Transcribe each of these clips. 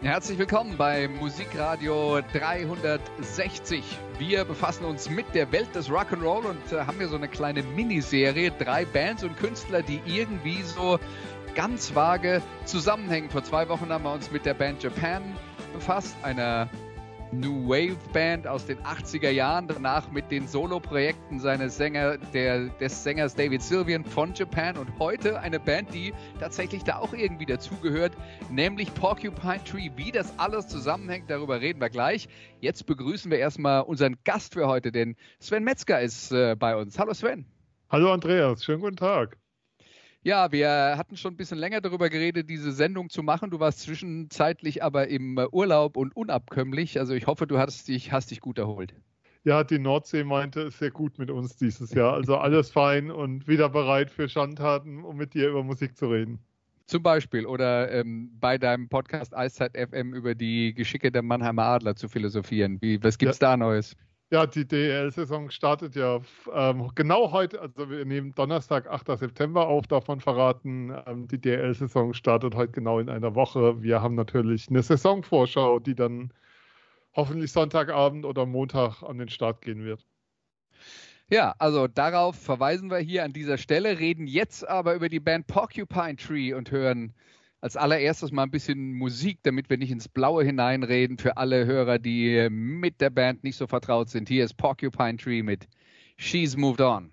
Herzlich willkommen bei Musikradio 360. Wir befassen uns mit der Welt des Rock'n'Roll und äh, haben hier so eine kleine Miniserie. Drei Bands und Künstler, die irgendwie so ganz vage zusammenhängen. Vor zwei Wochen haben wir uns mit der Band Japan befasst, einer New Wave Band aus den 80er Jahren, danach mit den Solo-Projekten seines Sänger, der, des Sängers David Sylvian von Japan und heute eine Band, die tatsächlich da auch irgendwie dazugehört, nämlich Porcupine Tree. Wie das alles zusammenhängt, darüber reden wir gleich. Jetzt begrüßen wir erstmal unseren Gast für heute, denn Sven Metzger ist äh, bei uns. Hallo Sven. Hallo Andreas, schönen guten Tag. Ja, wir hatten schon ein bisschen länger darüber geredet, diese Sendung zu machen. Du warst zwischenzeitlich aber im äh, Urlaub und unabkömmlich. Also ich hoffe, du hast dich, hast dich gut erholt. Ja, die Nordsee meinte es sehr gut mit uns dieses Jahr. Also alles fein und wieder bereit für Schandtaten, um mit dir über Musik zu reden. Zum Beispiel oder ähm, bei deinem Podcast Eiszeit FM über die Geschicke der Mannheimer Adler zu philosophieren. Wie, was gibt's ja. da Neues? Ja, die DEL-Saison startet ja ähm, genau heute, also wir nehmen Donnerstag, 8. September auf, davon verraten, ähm, die DEL-Saison startet heute genau in einer Woche. Wir haben natürlich eine Saisonvorschau, die dann hoffentlich Sonntagabend oder Montag an den Start gehen wird. Ja, also darauf verweisen wir hier an dieser Stelle, reden jetzt aber über die Band Porcupine Tree und hören als allererstes mal ein bisschen Musik, damit wir nicht ins Blaue hineinreden für alle Hörer, die mit der Band nicht so vertraut sind. Hier ist Porcupine Tree mit She's Moved On.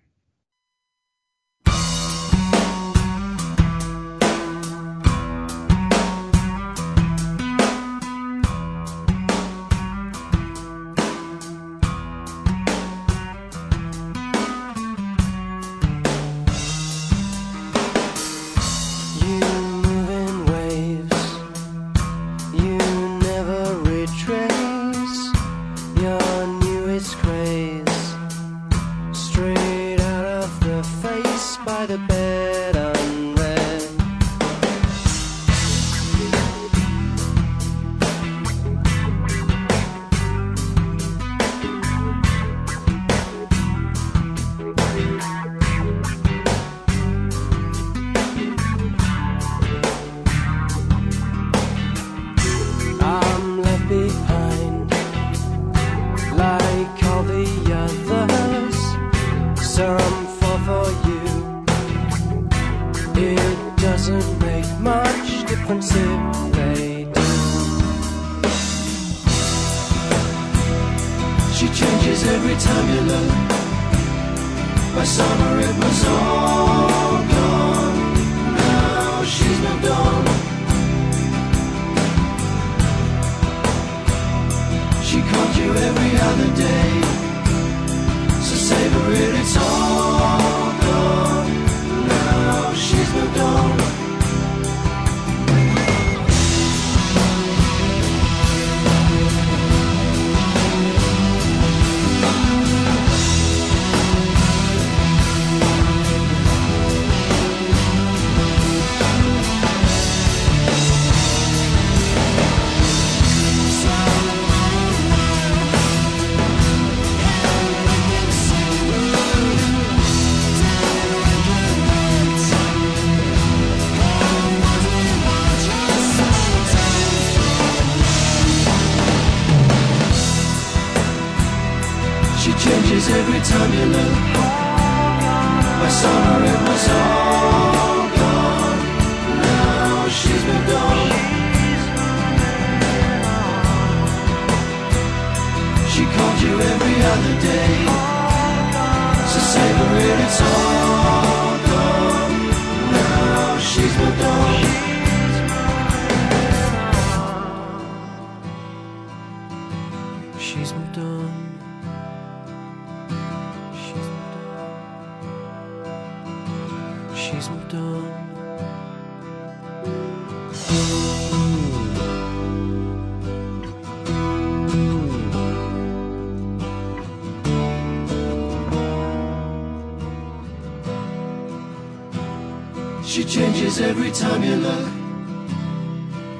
Changes every time you look.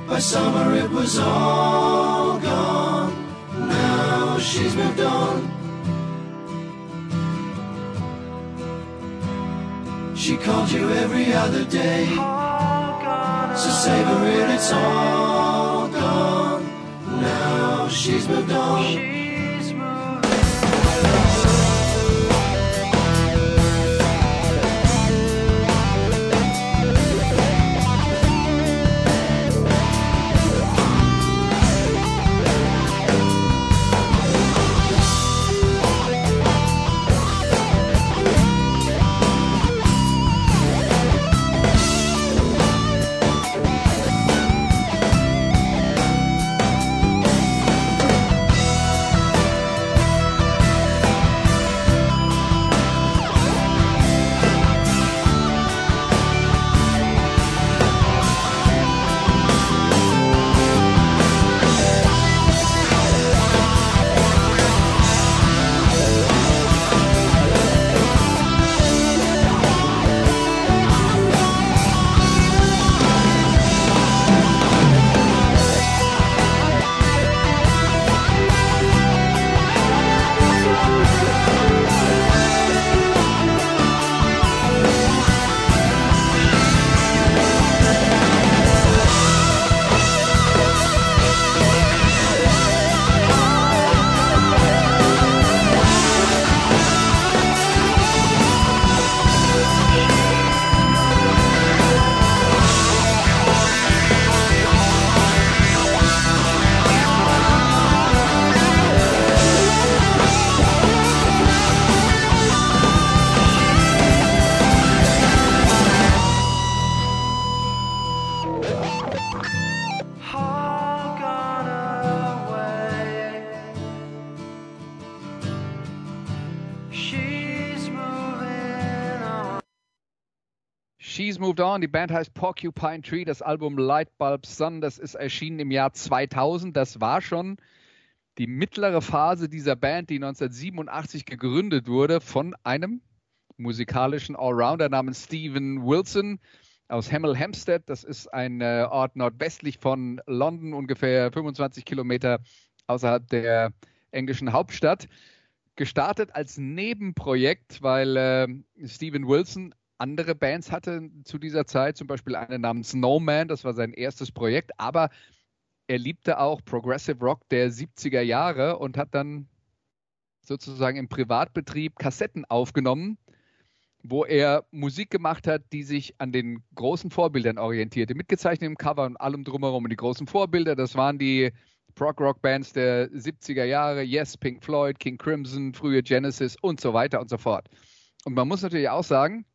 By summer it was all gone. Now she's moved on. She called you every other day. So savor it, it's all gone. Now she's moved on. On. Die Band heißt Porcupine Tree. Das Album Lightbulb Sun, das ist erschienen im Jahr 2000. Das war schon die mittlere Phase dieser Band, die 1987 gegründet wurde von einem musikalischen Allrounder namens Steven Wilson aus Hemel Hempstead. Das ist ein äh, Ort nordwestlich von London, ungefähr 25 Kilometer außerhalb der englischen Hauptstadt. Gestartet als Nebenprojekt, weil äh, Steven Wilson andere Bands hatte zu dieser Zeit, zum Beispiel eine namens Snowman, das war sein erstes Projekt, aber er liebte auch Progressive Rock der 70er Jahre und hat dann sozusagen im Privatbetrieb Kassetten aufgenommen, wo er Musik gemacht hat, die sich an den großen Vorbildern orientierte, mitgezeichnet im Cover und allem drumherum. Und die großen Vorbilder, das waren die Prog-Rock-Bands der 70er Jahre, Yes, Pink Floyd, King Crimson, frühe Genesis und so weiter und so fort. Und man muss natürlich auch sagen,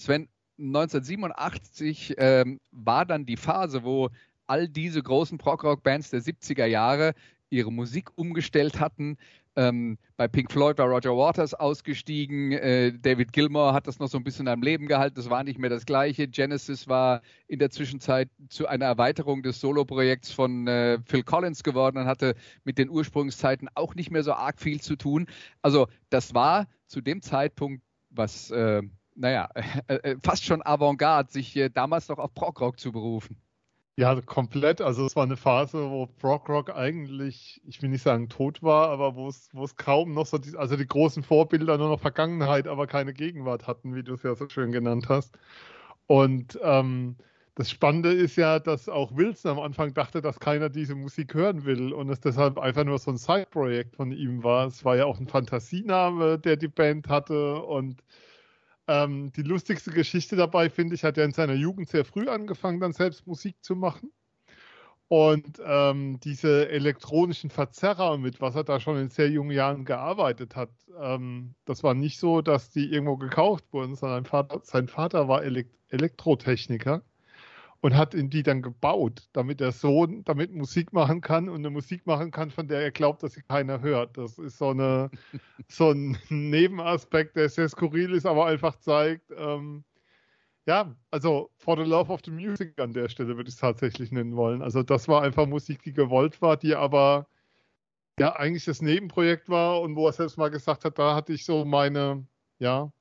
Sven, 1987 ähm, war dann die Phase, wo all diese großen Prog-Rock-Bands der 70er Jahre ihre Musik umgestellt hatten. Ähm, bei Pink Floyd war Roger Waters ausgestiegen, äh, David Gilmour hat das noch so ein bisschen am Leben gehalten, das war nicht mehr das gleiche. Genesis war in der Zwischenzeit zu einer Erweiterung des Solo-Projekts von äh, Phil Collins geworden und hatte mit den Ursprungszeiten auch nicht mehr so arg viel zu tun. Also das war zu dem Zeitpunkt, was äh, naja, äh, äh, fast schon Avantgarde, sich äh, damals noch auf Prog-Rock zu berufen. Ja, komplett. Also es war eine Phase, wo Prog-Rock eigentlich, ich will nicht sagen tot war, aber wo es, kaum noch so, die, also die großen Vorbilder nur noch Vergangenheit, aber keine Gegenwart hatten, wie du es ja so schön genannt hast. Und ähm, das Spannende ist ja, dass auch Wilson am Anfang dachte, dass keiner diese Musik hören will und es deshalb einfach nur so ein Side-Projekt von ihm war. Es war ja auch ein Fantasiename, der die Band hatte und ähm, die lustigste Geschichte dabei, finde ich, hat er in seiner Jugend sehr früh angefangen, dann selbst Musik zu machen. Und ähm, diese elektronischen Verzerrer, mit was er da schon in sehr jungen Jahren gearbeitet hat, ähm, das war nicht so, dass die irgendwo gekauft wurden, sondern Vater, sein Vater war Elekt Elektrotechniker und hat in die dann gebaut, damit der Sohn damit Musik machen kann und eine Musik machen kann, von der er glaubt, dass sie keiner hört. Das ist so, eine, so ein Nebenaspekt, der sehr skurril ist, aber einfach zeigt, ähm, ja, also For the Love of the Music an der Stelle würde ich es tatsächlich nennen wollen. Also das war einfach Musik, die gewollt war, die aber ja eigentlich das Nebenprojekt war und wo er selbst mal gesagt hat, da hatte ich so meine, ja,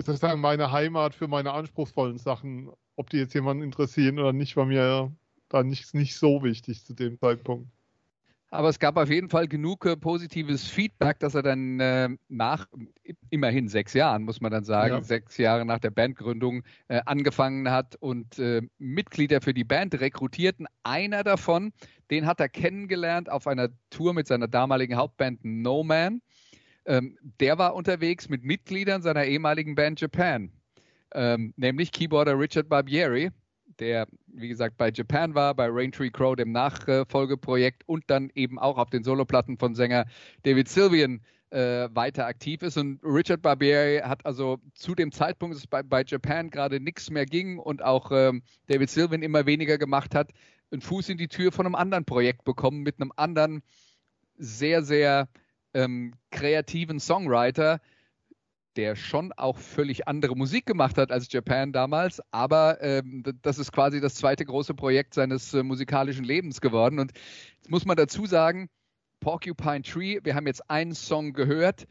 sozusagen meine Heimat für meine anspruchsvollen Sachen. Ob die jetzt jemanden interessieren oder nicht, war mir da nicht, nicht so wichtig zu dem Zeitpunkt. Aber es gab auf jeden Fall genug äh, positives Feedback, dass er dann äh, nach immerhin sechs Jahren, muss man dann sagen, ja. sechs Jahre nach der Bandgründung äh, angefangen hat und äh, Mitglieder für die Band rekrutierten. Einer davon, den hat er kennengelernt auf einer Tour mit seiner damaligen Hauptband No Man. Ähm, der war unterwegs mit Mitgliedern seiner ehemaligen Band Japan, ähm, nämlich Keyboarder Richard Barbieri der, wie gesagt, bei Japan war, bei Raintree Crow, dem Nachfolgeprojekt und dann eben auch auf den Soloplatten von Sänger David Sylvian äh, weiter aktiv ist. Und Richard Barbieri hat also zu dem Zeitpunkt, dass bei, bei Japan gerade nichts mehr ging und auch ähm, David Sylvian immer weniger gemacht hat, einen Fuß in die Tür von einem anderen Projekt bekommen, mit einem anderen sehr, sehr ähm, kreativen Songwriter, der schon auch völlig andere Musik gemacht hat als Japan damals, aber ähm, das ist quasi das zweite große Projekt seines äh, musikalischen Lebens geworden. Und jetzt muss man dazu sagen, Porcupine Tree, wir haben jetzt einen Song gehört,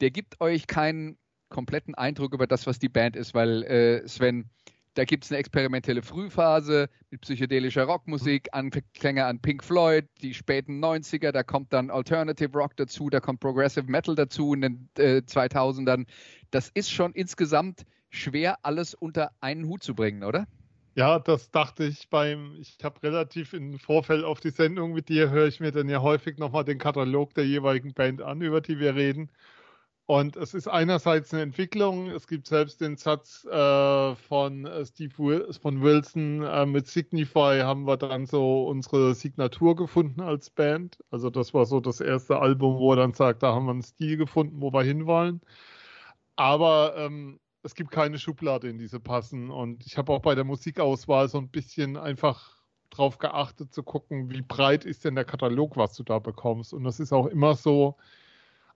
der gibt euch keinen kompletten Eindruck über das, was die Band ist, weil äh, Sven, da gibt es eine experimentelle Frühphase mit psychedelischer Rockmusik, Anklänge an Pink Floyd, die späten 90er, da kommt dann Alternative Rock dazu, da kommt Progressive Metal dazu in den äh, 2000ern. Das ist schon insgesamt schwer, alles unter einen Hut zu bringen, oder? Ja, das dachte ich beim, ich habe relativ im Vorfeld auf die Sendung mit dir, höre ich mir dann ja häufig nochmal den Katalog der jeweiligen Band an, über die wir reden. Und es ist einerseits eine Entwicklung. Es gibt selbst den Satz äh, von äh, Steve von Wilson äh, mit Signify haben wir dann so unsere Signatur gefunden als Band. Also das war so das erste Album, wo er dann sagt, da haben wir einen Stil gefunden, wo wir hinwollen. Aber ähm, es gibt keine Schublade, in diese passen. Und ich habe auch bei der Musikauswahl so ein bisschen einfach drauf geachtet zu gucken, wie breit ist denn der Katalog, was du da bekommst. Und das ist auch immer so,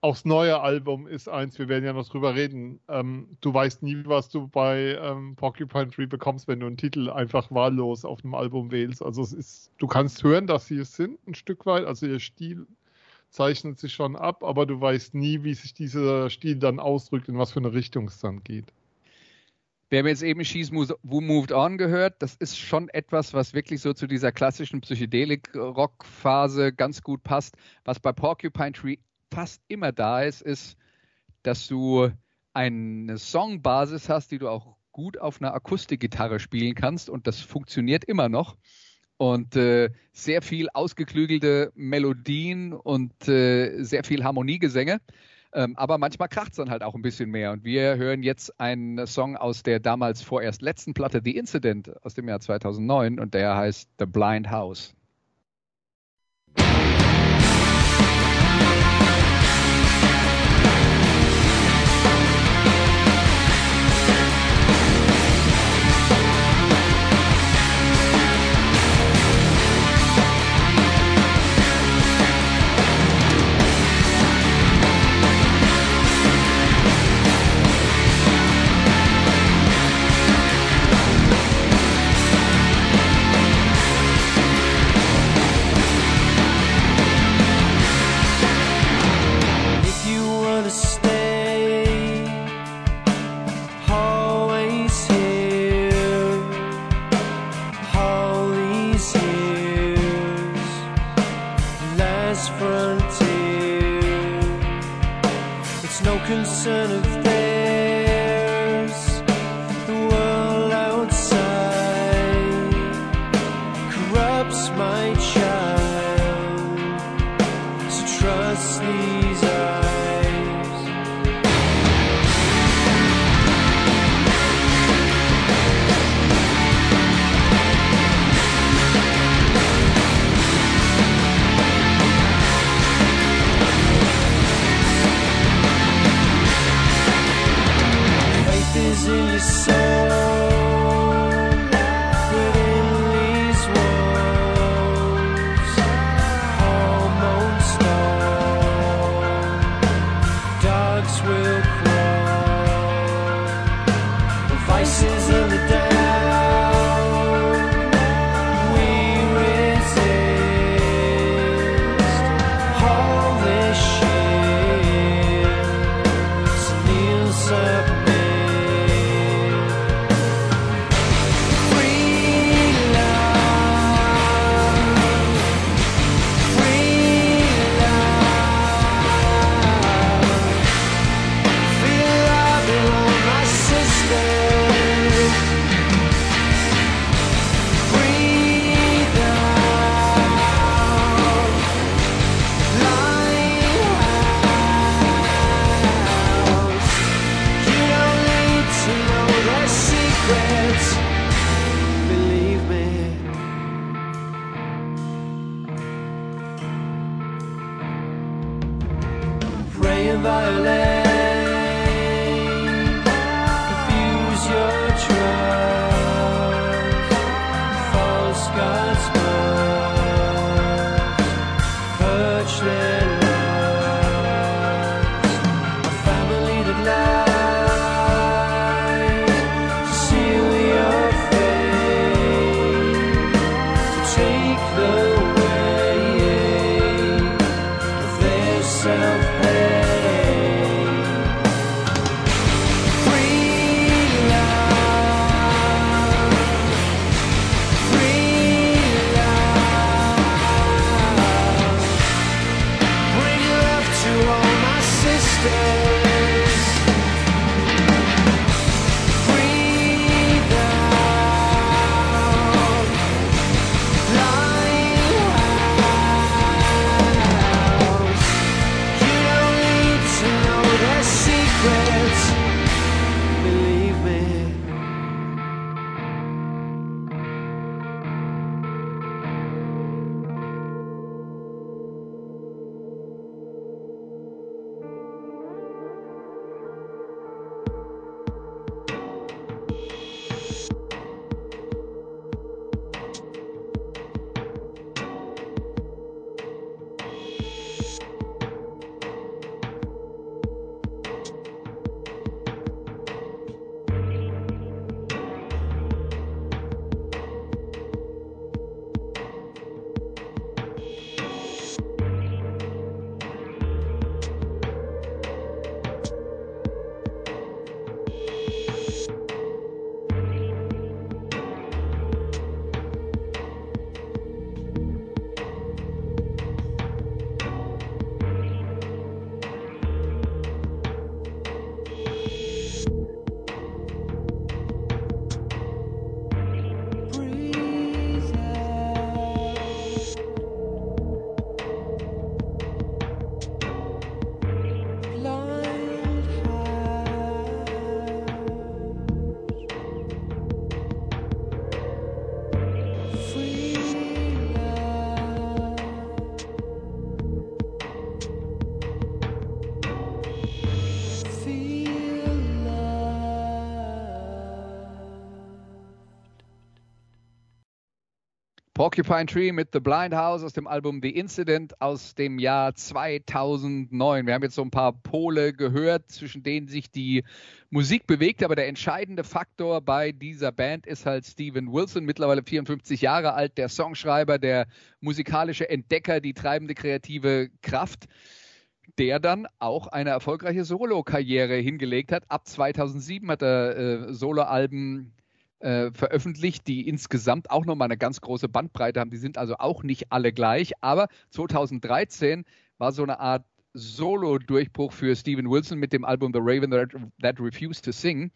aufs neue Album ist eins, wir werden ja noch drüber reden. Ähm, du weißt nie, was du bei ähm, Porcupine Tree bekommst, wenn du einen Titel einfach wahllos auf einem Album wählst. Also es ist, du kannst hören, dass sie es sind, ein Stück weit. Also ihr Stil zeichnet sich schon ab, aber du weißt nie, wie sich dieser Stil dann ausdrückt, in was für eine Richtung es dann geht. Wir haben jetzt eben She's Who Moved On gehört. Das ist schon etwas, was wirklich so zu dieser klassischen Psychedelik-Rock-Phase ganz gut passt. Was bei Porcupine Tree fast immer da ist, ist, dass du eine Songbasis hast, die du auch gut auf einer Akustikgitarre spielen kannst und das funktioniert immer noch. Und äh, sehr viel ausgeklügelte Melodien und äh, sehr viel Harmoniegesänge. Ähm, aber manchmal kracht es dann halt auch ein bisschen mehr. Und wir hören jetzt einen Song aus der damals vorerst letzten Platte, The Incident, aus dem Jahr 2009. Und der heißt The Blind House. Porcupine Tree mit The Blind House aus dem Album The Incident aus dem Jahr 2009. Wir haben jetzt so ein paar Pole gehört, zwischen denen sich die Musik bewegt, aber der entscheidende Faktor bei dieser Band ist halt Steven Wilson, mittlerweile 54 Jahre alt, der Songschreiber, der musikalische Entdecker, die treibende kreative Kraft der dann auch eine erfolgreiche Solo-Karriere hingelegt hat. Ab 2007 hat er äh, Soloalben äh, veröffentlicht, die insgesamt auch nochmal eine ganz große Bandbreite haben. Die sind also auch nicht alle gleich. Aber 2013 war so eine Art Solo-Durchbruch für Steven Wilson mit dem Album The Raven That, That Refused to Sing.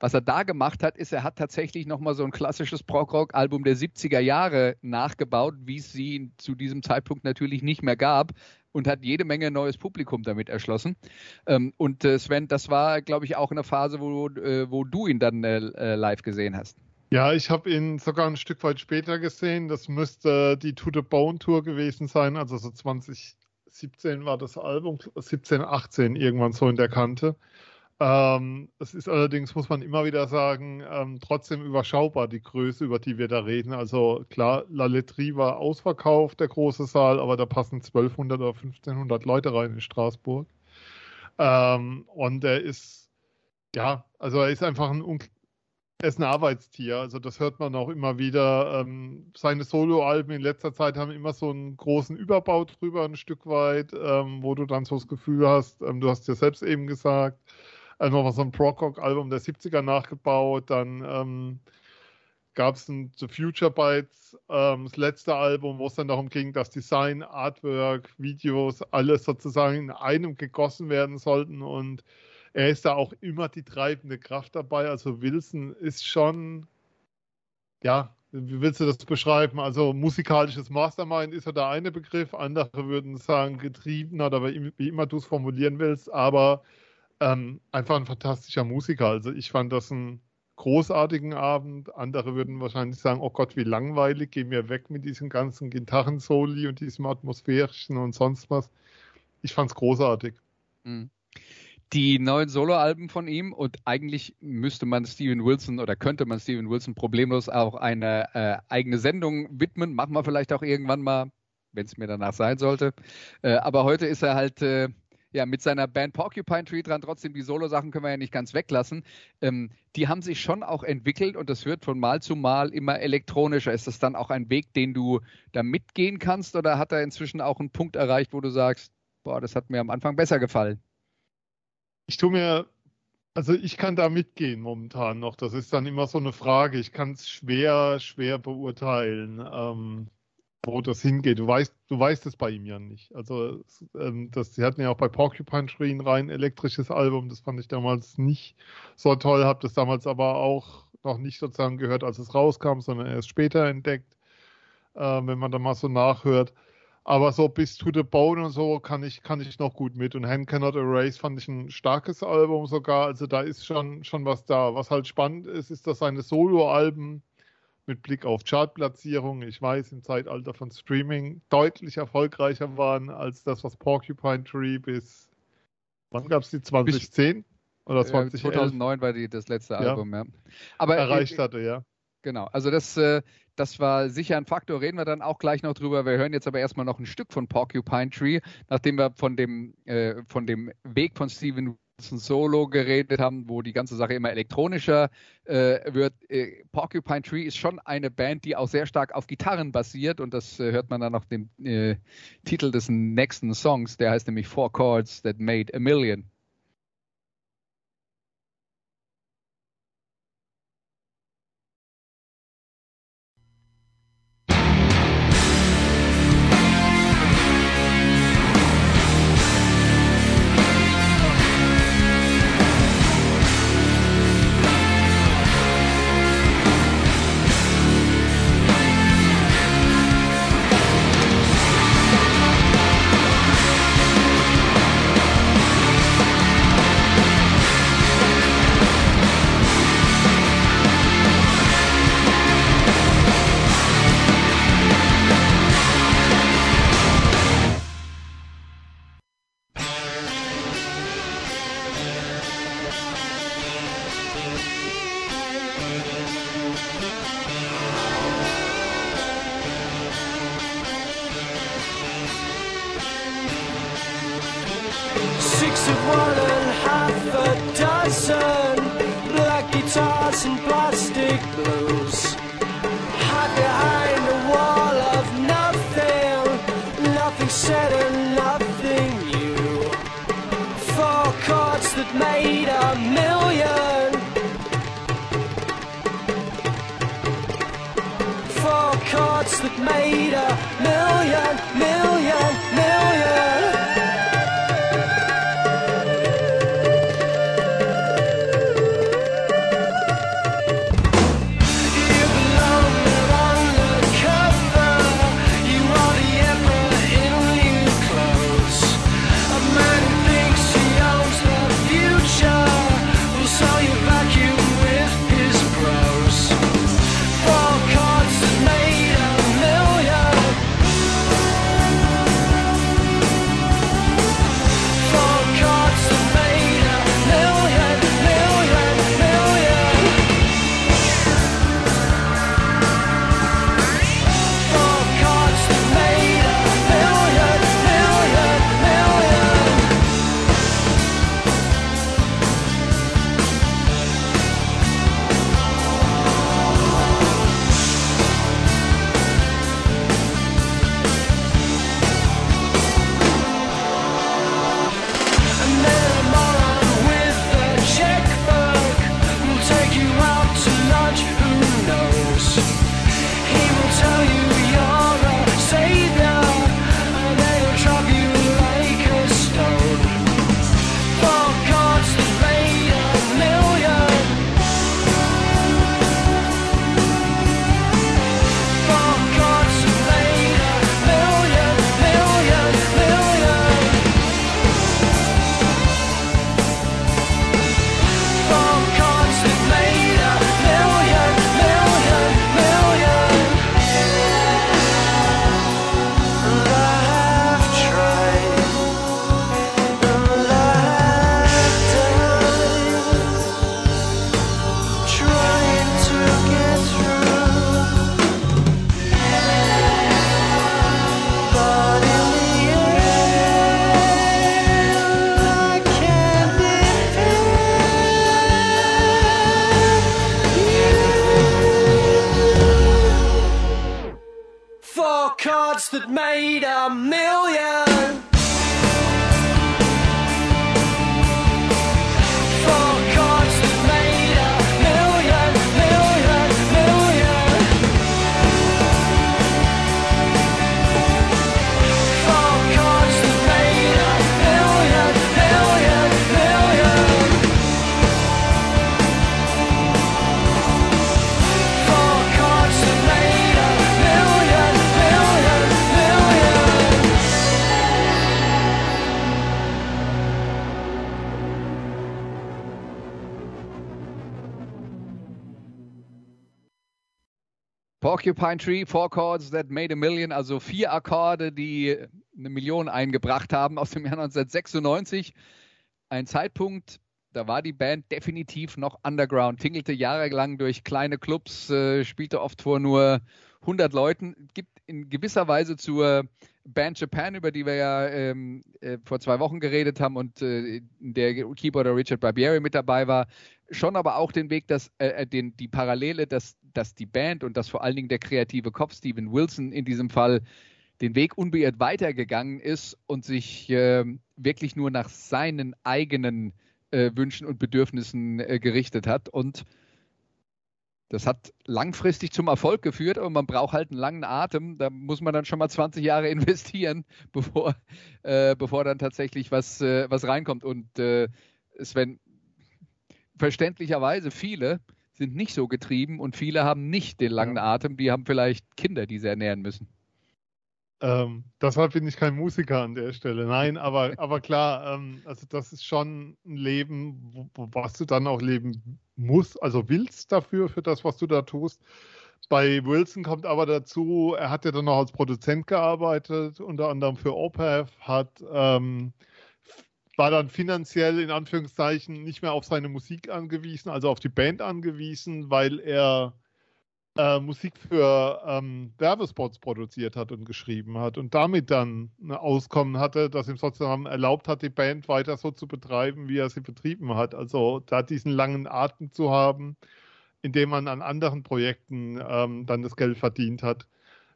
Was er da gemacht hat, ist, er hat tatsächlich nochmal so ein klassisches Prog-Rock-Album der 70er Jahre nachgebaut, wie es sie zu diesem Zeitpunkt natürlich nicht mehr gab und hat jede Menge neues Publikum damit erschlossen. Ähm, und äh, Sven, das war, glaube ich, auch eine Phase, wo, äh, wo du ihn dann äh, äh, live gesehen hast. Ja, ich habe ihn sogar ein Stück weit später gesehen. Das müsste die To the Bone Tour gewesen sein. Also so 2017 war das Album, 17, 18 irgendwann so in der Kante. Ähm, es ist allerdings, muss man immer wieder sagen, ähm, trotzdem überschaubar, die Größe, über die wir da reden. Also klar, La Lettre war ausverkauft, der große Saal, aber da passen 1200 oder 1500 Leute rein in Straßburg. Ähm, und er ist, ja, also er ist einfach ein, er ist ein Arbeitstier. Also das hört man auch immer wieder. Ähm, seine Soloalben in letzter Zeit haben immer so einen großen Überbau drüber, ein Stück weit, ähm, wo du dann so das Gefühl hast, ähm, du hast ja selbst eben gesagt, äh, nochmal so ein Prog-Rock-Album der 70er nachgebaut, dann ähm, gab es ein The Future Bites, ähm, das letzte Album, wo es dann darum ging, dass Design, Artwork, Videos, alles sozusagen in einem gegossen werden sollten und er ist da auch immer die treibende Kraft dabei. Also Wilson ist schon, ja, wie willst du das beschreiben? Also musikalisches Mastermind ist ja der eine Begriff, andere würden sagen getriebener oder wie immer du es formulieren willst, aber ähm, einfach ein fantastischer Musiker. Also ich fand das einen großartigen Abend. Andere würden wahrscheinlich sagen, oh Gott, wie langweilig, geh mir weg mit diesem ganzen Gitarrensoli und diesem atmosphärischen und sonst was. Ich fand es großartig. Mhm. die neuen Soloalben von ihm und eigentlich müsste man Steven Wilson oder könnte man Steven Wilson problemlos auch eine äh, eigene Sendung widmen. Machen wir vielleicht auch irgendwann mal, wenn es mir danach sein sollte. Äh, aber heute ist er halt äh, ja mit seiner Band Porcupine Tree dran. Trotzdem die Solo-Sachen können wir ja nicht ganz weglassen. Ähm, die haben sich schon auch entwickelt und das wird von Mal zu Mal immer elektronischer. Ist das dann auch ein Weg, den du da mitgehen kannst oder hat er inzwischen auch einen Punkt erreicht, wo du sagst, boah, das hat mir am Anfang besser gefallen? ich tue mir, also ich kann da mitgehen momentan noch. Das ist dann immer so eine Frage. Ich kann es schwer, schwer beurteilen, ähm, wo das hingeht. Du weißt, du weißt es bei ihm ja nicht. Also ähm, das, sie hatten ja auch bei Porcupine Tree ein rein elektrisches Album. Das fand ich damals nicht so toll. Habe das damals aber auch noch nicht sozusagen gehört, als es rauskam, sondern erst später entdeckt, äh, wenn man da mal so nachhört. Aber so bis to the bone und so kann ich, kann ich noch gut mit. Und Hand Cannot Erase fand ich ein starkes Album sogar. Also da ist schon, schon was da. Was halt spannend ist, ist, dass seine Soloalben mit Blick auf Chartplatzierung, ich weiß, im Zeitalter von Streaming deutlich erfolgreicher waren als das, was Porcupine Tree bis, wann gab es die, 2010? Bis, oder 2011? 2009 war die, das letzte Album, ja. Aber, erreicht hatte, ja. Genau, also das, äh, das war sicher ein Faktor, reden wir dann auch gleich noch drüber. Wir hören jetzt aber erstmal noch ein Stück von Porcupine Tree, nachdem wir von dem, äh, von dem Weg von Steven Wilson Solo geredet haben, wo die ganze Sache immer elektronischer äh, wird. Äh, Porcupine Tree ist schon eine Band, die auch sehr stark auf Gitarren basiert und das äh, hört man dann auf dem äh, Titel des nächsten Songs, der heißt nämlich Four Chords That Made a Million. Porcupine Tree, Four Chords That Made a Million, also vier Akkorde, die eine Million eingebracht haben aus dem Jahr 1996. Ein Zeitpunkt, da war die Band definitiv noch underground, tingelte jahrelang durch kleine Clubs, äh, spielte oft vor nur 100 Leuten. Gibt in gewisser Weise zur Band Japan, über die wir ja ähm, äh, vor zwei Wochen geredet haben und äh, der Keyboarder Richard Barbieri mit dabei war, schon aber auch den Weg, dass äh, den, die Parallele, dass, dass die Band und dass vor allen Dingen der kreative Kopf Steven Wilson in diesem Fall den Weg unbeirrt weitergegangen ist und sich äh, wirklich nur nach seinen eigenen äh, Wünschen und Bedürfnissen äh, gerichtet hat. Und das hat langfristig zum Erfolg geführt, aber man braucht halt einen langen Atem. Da muss man dann schon mal 20 Jahre investieren, bevor, äh, bevor dann tatsächlich was, äh, was reinkommt. Und äh, Sven, verständlicherweise viele sind nicht so getrieben und viele haben nicht den langen Ja. Atem. Die haben vielleicht Kinder, die sie ernähren müssen. Ähm, deshalb bin ich kein Musiker an der Stelle. Nein, aber, aber klar, ähm, also das ist schon ein Leben, wo, was du dann auch leben musst, also willst dafür, für das, was du da tust. Bei Wilson kommt aber dazu, er hat ja dann noch als Produzent gearbeitet, unter anderem für OPEF, hat ähm, war dann finanziell in Anführungszeichen nicht mehr auf seine Musik angewiesen, also auf die Band angewiesen, weil er äh, Musik für ähm, Werbespots produziert hat und geschrieben hat und damit dann ein Auskommen hatte, das ihm sozusagen erlaubt hat, die Band weiter so zu betreiben, wie er sie betrieben hat. Also da diesen langen Atem zu haben, indem man an anderen Projekten ähm, dann das Geld verdient hat,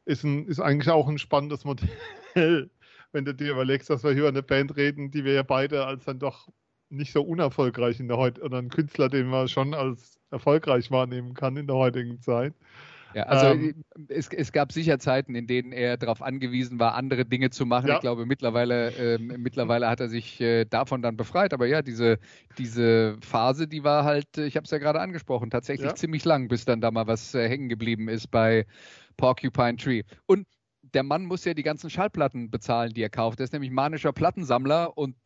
ist, ein, ist eigentlich auch ein spannendes Modell, wenn du dir überlegst, dass wir hier über eine Band reden, die wir ja beide als dann doch nicht so unerfolgreich in der heute oder ein Künstler, den man schon als erfolgreich wahrnehmen kann in der heutigen Zeit. Ja, also Ähm. es, es gab sicher Zeiten, in denen er darauf angewiesen war, andere Dinge zu machen. Ja. Ich glaube, mittlerweile, ähm, mittlerweile hat er sich äh, davon dann befreit. Aber ja, diese, diese Phase, die war halt, äh, ich habe es ja gerade angesprochen, tatsächlich Ja. ziemlich lang, bis dann da mal was äh, hängen geblieben ist bei Porcupine Tree. Und der Mann muss ja die ganzen Schallplatten bezahlen, die er kauft. Er ist nämlich manischer Plattensammler und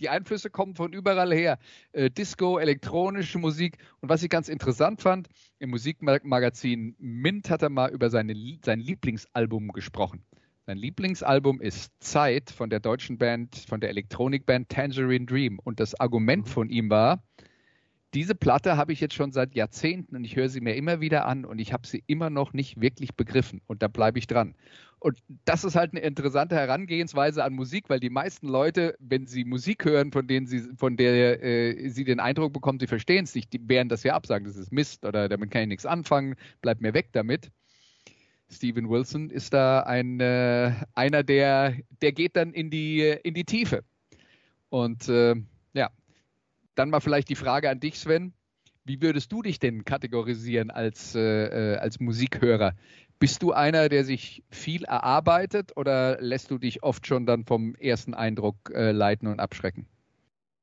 die Einflüsse kommen von überall her. Äh, Disco, elektronische Musik. Und was ich ganz interessant fand, im Musikmagazin Mint hat er mal über seine, sein Lieblingsalbum gesprochen. Sein Lieblingsalbum ist Zeit von der deutschen Band, von der Elektronikband Tangerine Dream. Und das Argument von ihm war, diese Platte habe ich jetzt schon seit Jahrzehnten und ich höre sie mir immer wieder an und ich habe sie immer noch nicht wirklich begriffen und da bleibe ich dran. Und das ist halt eine interessante Herangehensweise an Musik, weil die meisten Leute, wenn sie Musik hören, von denen sie, von der äh, sie den Eindruck bekommen, sie verstehen es nicht, die werden das ja absagen, das ist Mist oder damit kann ich nichts anfangen, bleibt mir weg damit. Steven Wilson ist da ein äh, einer, der, der geht dann in die, in die Tiefe. Und äh, ja, dann mal vielleicht die Frage an dich, Sven. Wie würdest du dich denn kategorisieren als, äh, äh, als Musikhörer? Bist du einer, der sich viel erarbeitet oder lässt du dich oft schon dann vom ersten Eindruck äh, leiten und abschrecken?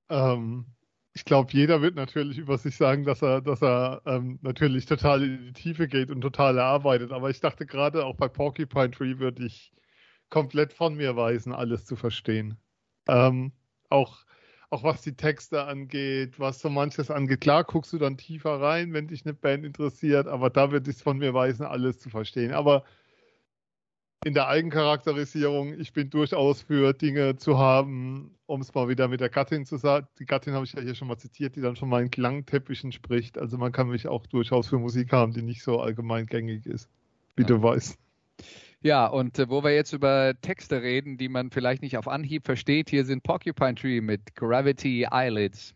Ähm, ich glaube, jeder wird natürlich über sich sagen, dass er, dass er ähm, natürlich total in die Tiefe geht und total erarbeitet. Aber ich dachte gerade auch bei Porcupine Tree würde ich komplett von mir weisen, alles zu verstehen. Ähm, auch, auch was die Texte angeht, was so manches angeht. Klar guckst du dann tiefer rein, wenn dich eine Band interessiert, aber da würde ich es von mir weisen, alles zu verstehen. Aber in der Eigencharakterisierung, ich bin durchaus für Dinge zu haben, um es mal wieder mit der Gattin zu sagen. Die Gattin habe ich ja hier schon mal zitiert, die dann von meinen Klangteppichen spricht. Also man kann mich auch durchaus für Musik haben, die nicht so allgemein gängig ist, wie Ja. du weißt. Ja, und äh, wo wir jetzt über Texte reden, die man vielleicht nicht auf Anhieb versteht, hier sind Porcupine Tree mit Gravity Eyelids.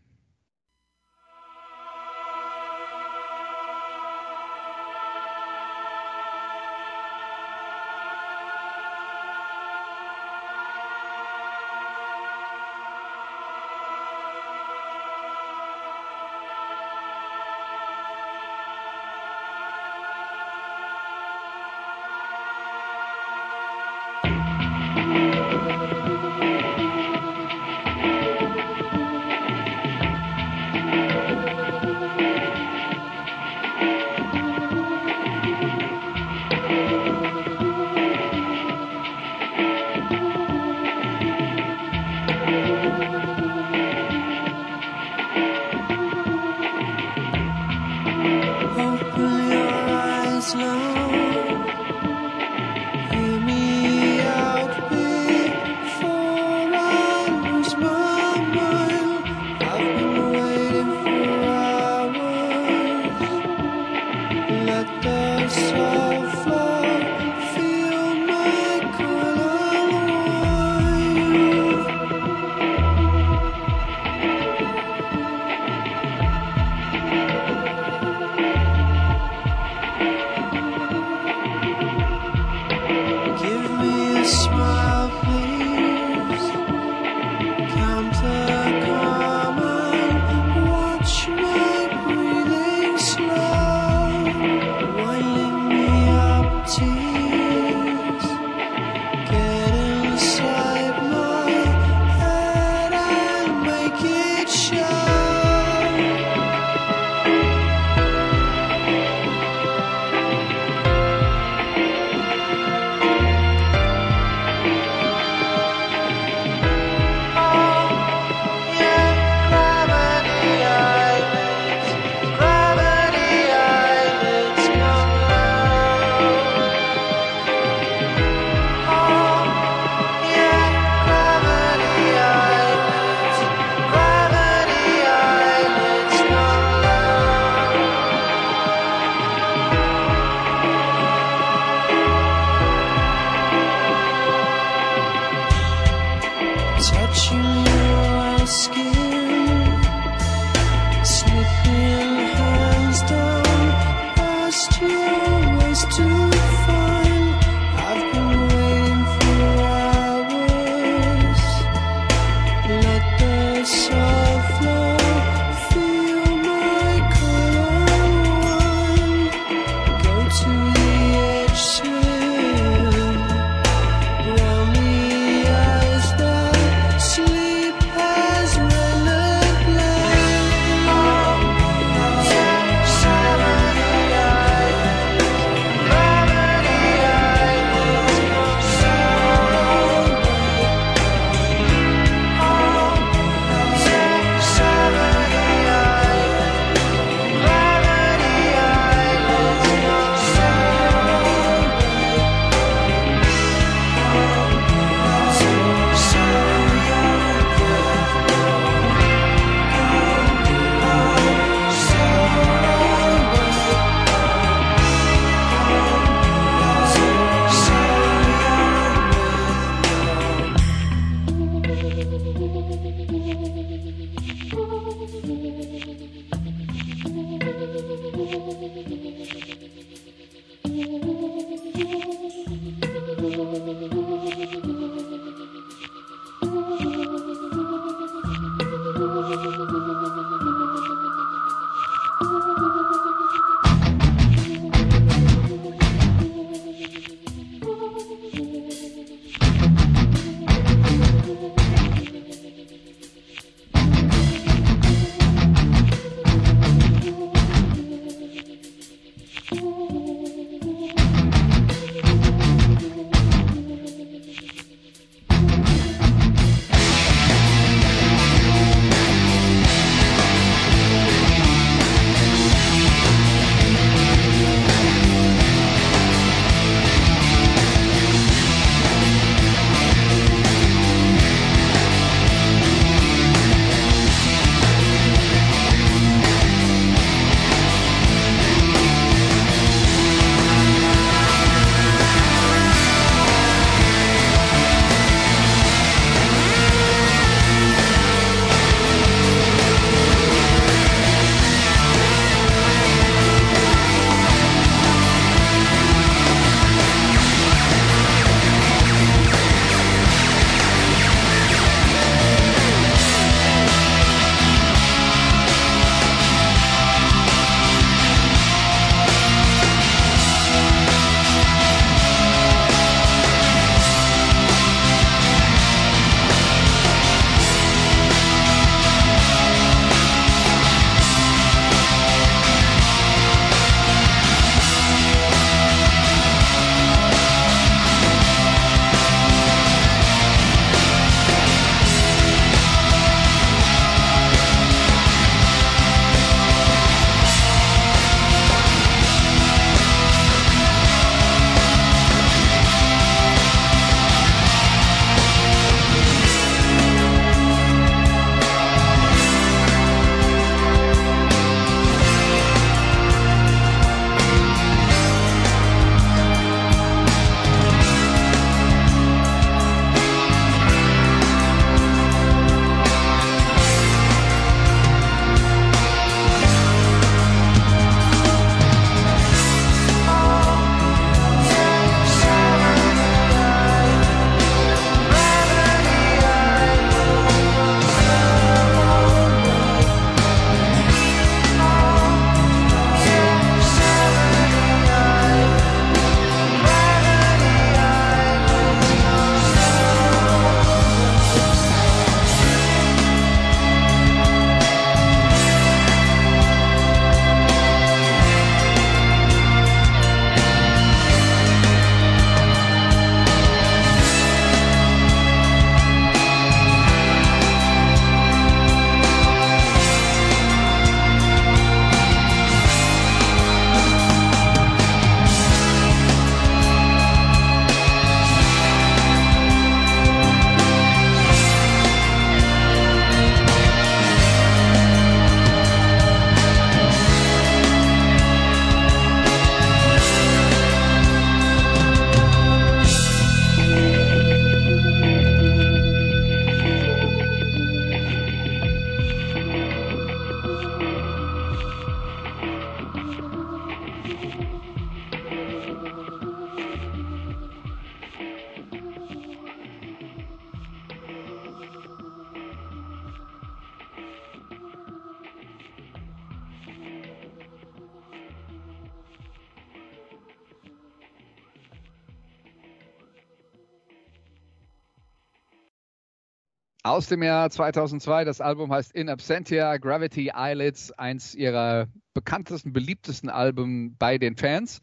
Aus dem Jahr 2002. Das Album heißt In Absentia, Gravity Eyelids, eins ihrer bekanntesten, beliebtesten Alben bei den Fans.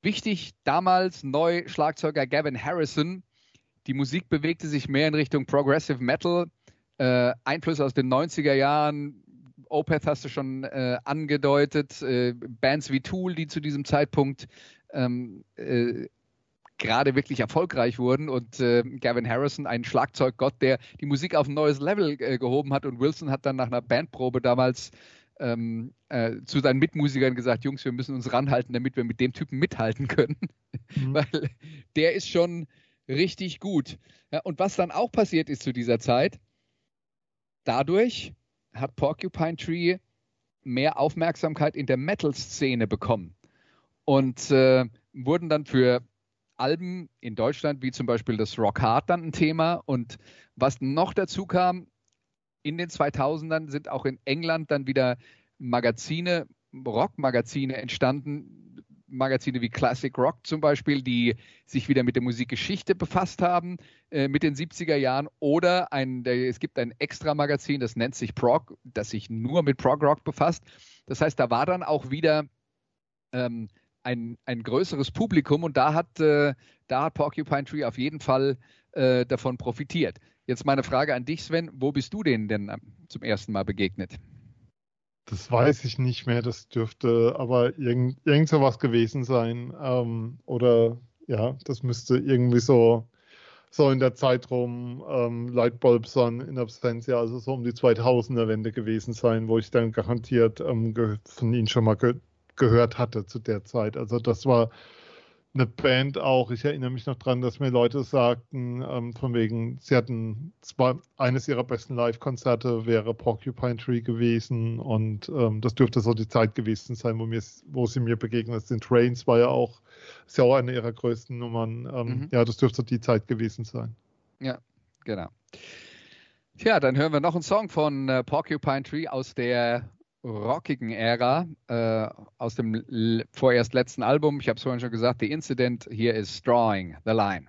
Wichtig, damals neu Schlagzeuger Gavin Harrison. Die Musik bewegte sich mehr in Richtung Progressive Metal. Äh, Einfluss aus den 90er Jahren. Opeth hast du schon äh, angedeutet. Äh, Bands wie Tool, die zu diesem Zeitpunkt ähm, äh, gerade wirklich erfolgreich wurden und äh, Gavin Harrison, ein Schlagzeuggott, der die Musik auf ein neues Level äh, gehoben hat und Wilson hat dann nach einer Bandprobe damals ähm, äh, zu seinen Mitmusikern gesagt, Jungs, wir müssen uns ranhalten, damit wir mit dem Typen mithalten können, mhm. weil der ist schon richtig gut. Ja, und was dann auch passiert ist zu dieser Zeit, dadurch hat Porcupine Tree mehr Aufmerksamkeit in der Metal-Szene bekommen und äh, wurden dann für Alben in Deutschland, wie zum Beispiel das Rock Hard, dann ein Thema. Und was noch dazu kam, in den 2000ern sind auch in England dann wieder Magazine, Rockmagazine entstanden, Magazine wie Classic Rock zum Beispiel, die sich wieder mit der Musikgeschichte befasst haben, äh, mit den 70er Jahren. Oder ein, es gibt ein Extra-Magazin, das nennt sich Prog, das sich nur mit Prog Rock befasst. Das heißt, da war dann auch wieder ähm, ein, ein größeres Publikum und da hat, äh, da hat Porcupine Tree auf jeden Fall äh, davon profitiert. Jetzt meine Frage an dich, Sven, wo bist du denen denn zum ersten Mal begegnet? Das weiß ich nicht mehr, das dürfte aber irgend, irgend sowas gewesen sein. Ähm, oder ja, das müsste irgendwie so, so in der Zeit rum ähm, Lightbulb Sun in Absentia, also so um die 2000er Wende gewesen sein, wo ich dann garantiert ähm, von ihnen schon mal ge gehört hatte zu der Zeit. Also das war eine Band auch. Ich erinnere mich noch dran, dass mir Leute sagten, ähm, von wegen, sie hatten zwar eines ihrer besten Live-Konzerte wäre Porcupine Tree gewesen und ähm, das dürfte so die Zeit gewesen sein, wo, mir, wo sie mir begegnet sind. Trains war ja auch, ist ja auch eine ihrer größten Nummern. Ähm, mhm. Ja, das dürfte die Zeit gewesen sein. Ja, genau. Tja, dann hören wir noch einen Song von äh, Porcupine Tree aus der rockigen Ära äh, aus dem vorerst letzten Album. Ich habe es vorhin schon gesagt, The Incident. Hier ist Drawing the Line.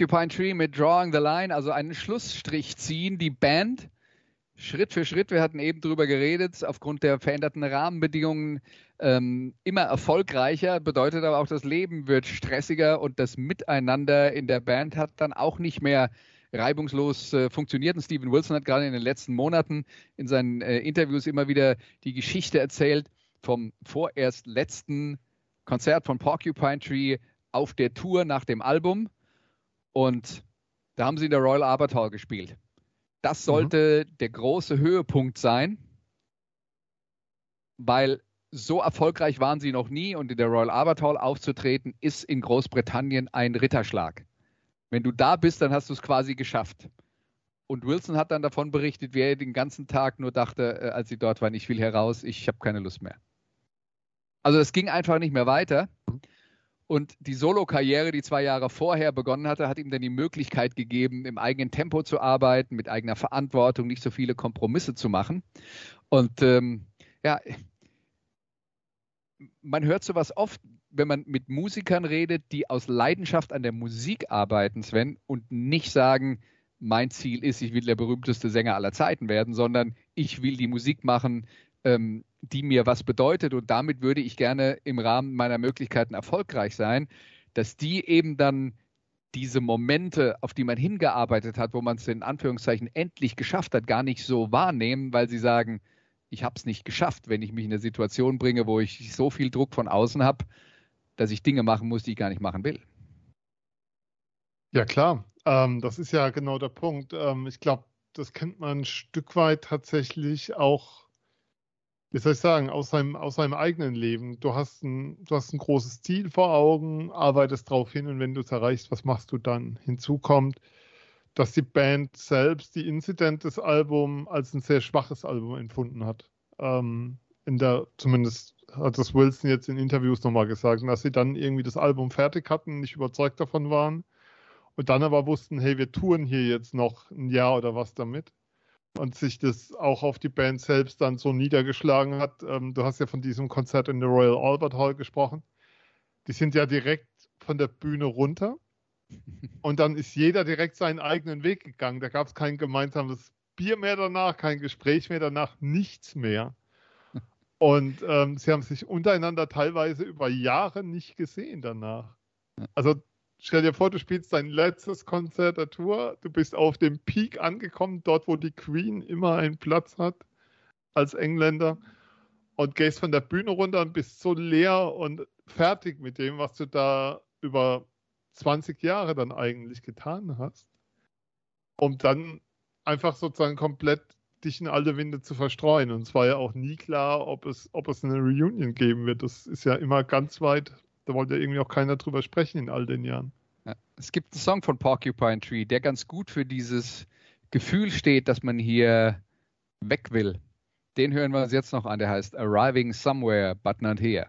Porcupine Tree mit Drawing the Line, also einen Schlussstrich ziehen. Die Band Schritt für Schritt, wir hatten eben drüber geredet, aufgrund der veränderten Rahmenbedingungen ähm, immer erfolgreicher, bedeutet aber auch, das Leben wird stressiger und das Miteinander in der Band hat dann auch nicht mehr reibungslos äh, funktioniert. Und Steven Wilson hat gerade in den letzten Monaten in seinen äh, Interviews immer wieder die Geschichte erzählt vom vorerst letzten Konzert von Porcupine Tree auf der Tour nach dem Album. Und da haben sie in der Royal Albert Hall gespielt. Das sollte mhm. der große Höhepunkt sein, weil so erfolgreich waren sie noch nie und in der Royal Albert Hall aufzutreten ist in Großbritannien ein Ritterschlag. Wenn du da bist, dann hast du es quasi geschafft. Und Wilson hat dann davon berichtet, wie er den ganzen Tag nur dachte, äh, als sie dort waren, ich will heraus, ich habe keine Lust mehr. Also es ging einfach nicht mehr weiter. Und die Solo-Karriere, die zwei Jahre vorher begonnen hatte, hat ihm dann die Möglichkeit gegeben, im eigenen Tempo zu arbeiten, mit eigener Verantwortung, nicht so viele Kompromisse zu machen. Und ähm, ja, man hört sowas oft, wenn man mit Musikern redet, die aus Leidenschaft an der Musik arbeiten, Sven, und nicht sagen, mein Ziel ist, ich will der berühmteste Sänger aller Zeiten werden, sondern ich will die Musik machen, ähm, die mir was bedeutet und damit würde ich gerne im Rahmen meiner Möglichkeiten erfolgreich sein, dass die eben dann diese Momente, auf die man hingearbeitet hat, wo man es in Anführungszeichen endlich geschafft hat, gar nicht so wahrnehmen, weil sie sagen, ich habe es nicht geschafft, wenn ich mich in eine Situation bringe, wo ich so viel Druck von außen habe, dass ich Dinge machen muss, die ich gar nicht machen will. Ja, klar. Ähm, das ist ja genau der Punkt. Ähm, ich glaube, das kennt man ein Stück weit tatsächlich auch wie soll ich sagen, aus seinem, aus seinem eigenen Leben. Du hast, ein, du hast ein großes Ziel vor Augen, arbeitest darauf hin und wenn du es erreichst, was machst du dann? Hinzu kommt, dass die Band selbst die Incident des Albums als ein sehr schwaches Album empfunden hat. Ähm, in der, zumindest hat das Wilson jetzt in Interviews nochmal gesagt, dass sie dann irgendwie das Album fertig hatten, nicht überzeugt davon waren und dann aber wussten, hey, wir touren hier jetzt noch ein Jahr oder was damit und sich das auch auf die Band selbst dann so niedergeschlagen hat. Ähm, du hast ja von diesem Konzert in der Royal Albert Hall gesprochen. Die sind ja direkt von der Bühne runter und dann ist jeder direkt seinen eigenen Weg gegangen. Da gab es kein gemeinsames Bier mehr danach, kein Gespräch mehr danach, nichts mehr. Und ähm, sie haben sich untereinander teilweise über Jahre nicht gesehen danach. Also Stell dir vor, du spielst dein letztes Konzert der Tour, du bist auf dem Peak angekommen, dort, wo die Queen immer einen Platz hat als Engländer und gehst von der Bühne runter und bist so leer und fertig mit dem, was du da über 20 Jahre dann eigentlich getan hast, um dann einfach sozusagen komplett dich in alle Winde zu verstreuen. Und es war ja auch nie klar, ob es, ob es eine Reunion geben wird. Das ist ja immer ganz weit da wollte irgendwie auch keiner drüber sprechen in all den Jahren. Ja. Es gibt einen Song von Porcupine Tree, der ganz gut für dieses Gefühl steht, dass man hier weg will. Den hören wir uns jetzt noch an, der heißt Arriving Somewhere But Not Here.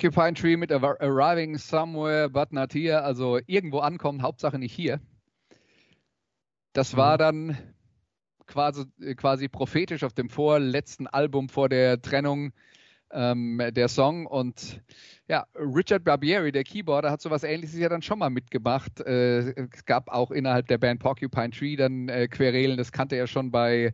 Porcupine Tree mit Arri- Arriving Somewhere But Not Here, also irgendwo ankommen, Hauptsache nicht hier. Das war dann quasi, quasi prophetisch auf dem vorletzten Album vor der Trennung ähm, der Song. Und ja, Richard Barbieri, der Keyboarder, hat sowas ähnliches ja dann schon mal mitgemacht. Äh, es gab auch innerhalb der Band Porcupine Tree dann äh, Querelen, das kannte er schon bei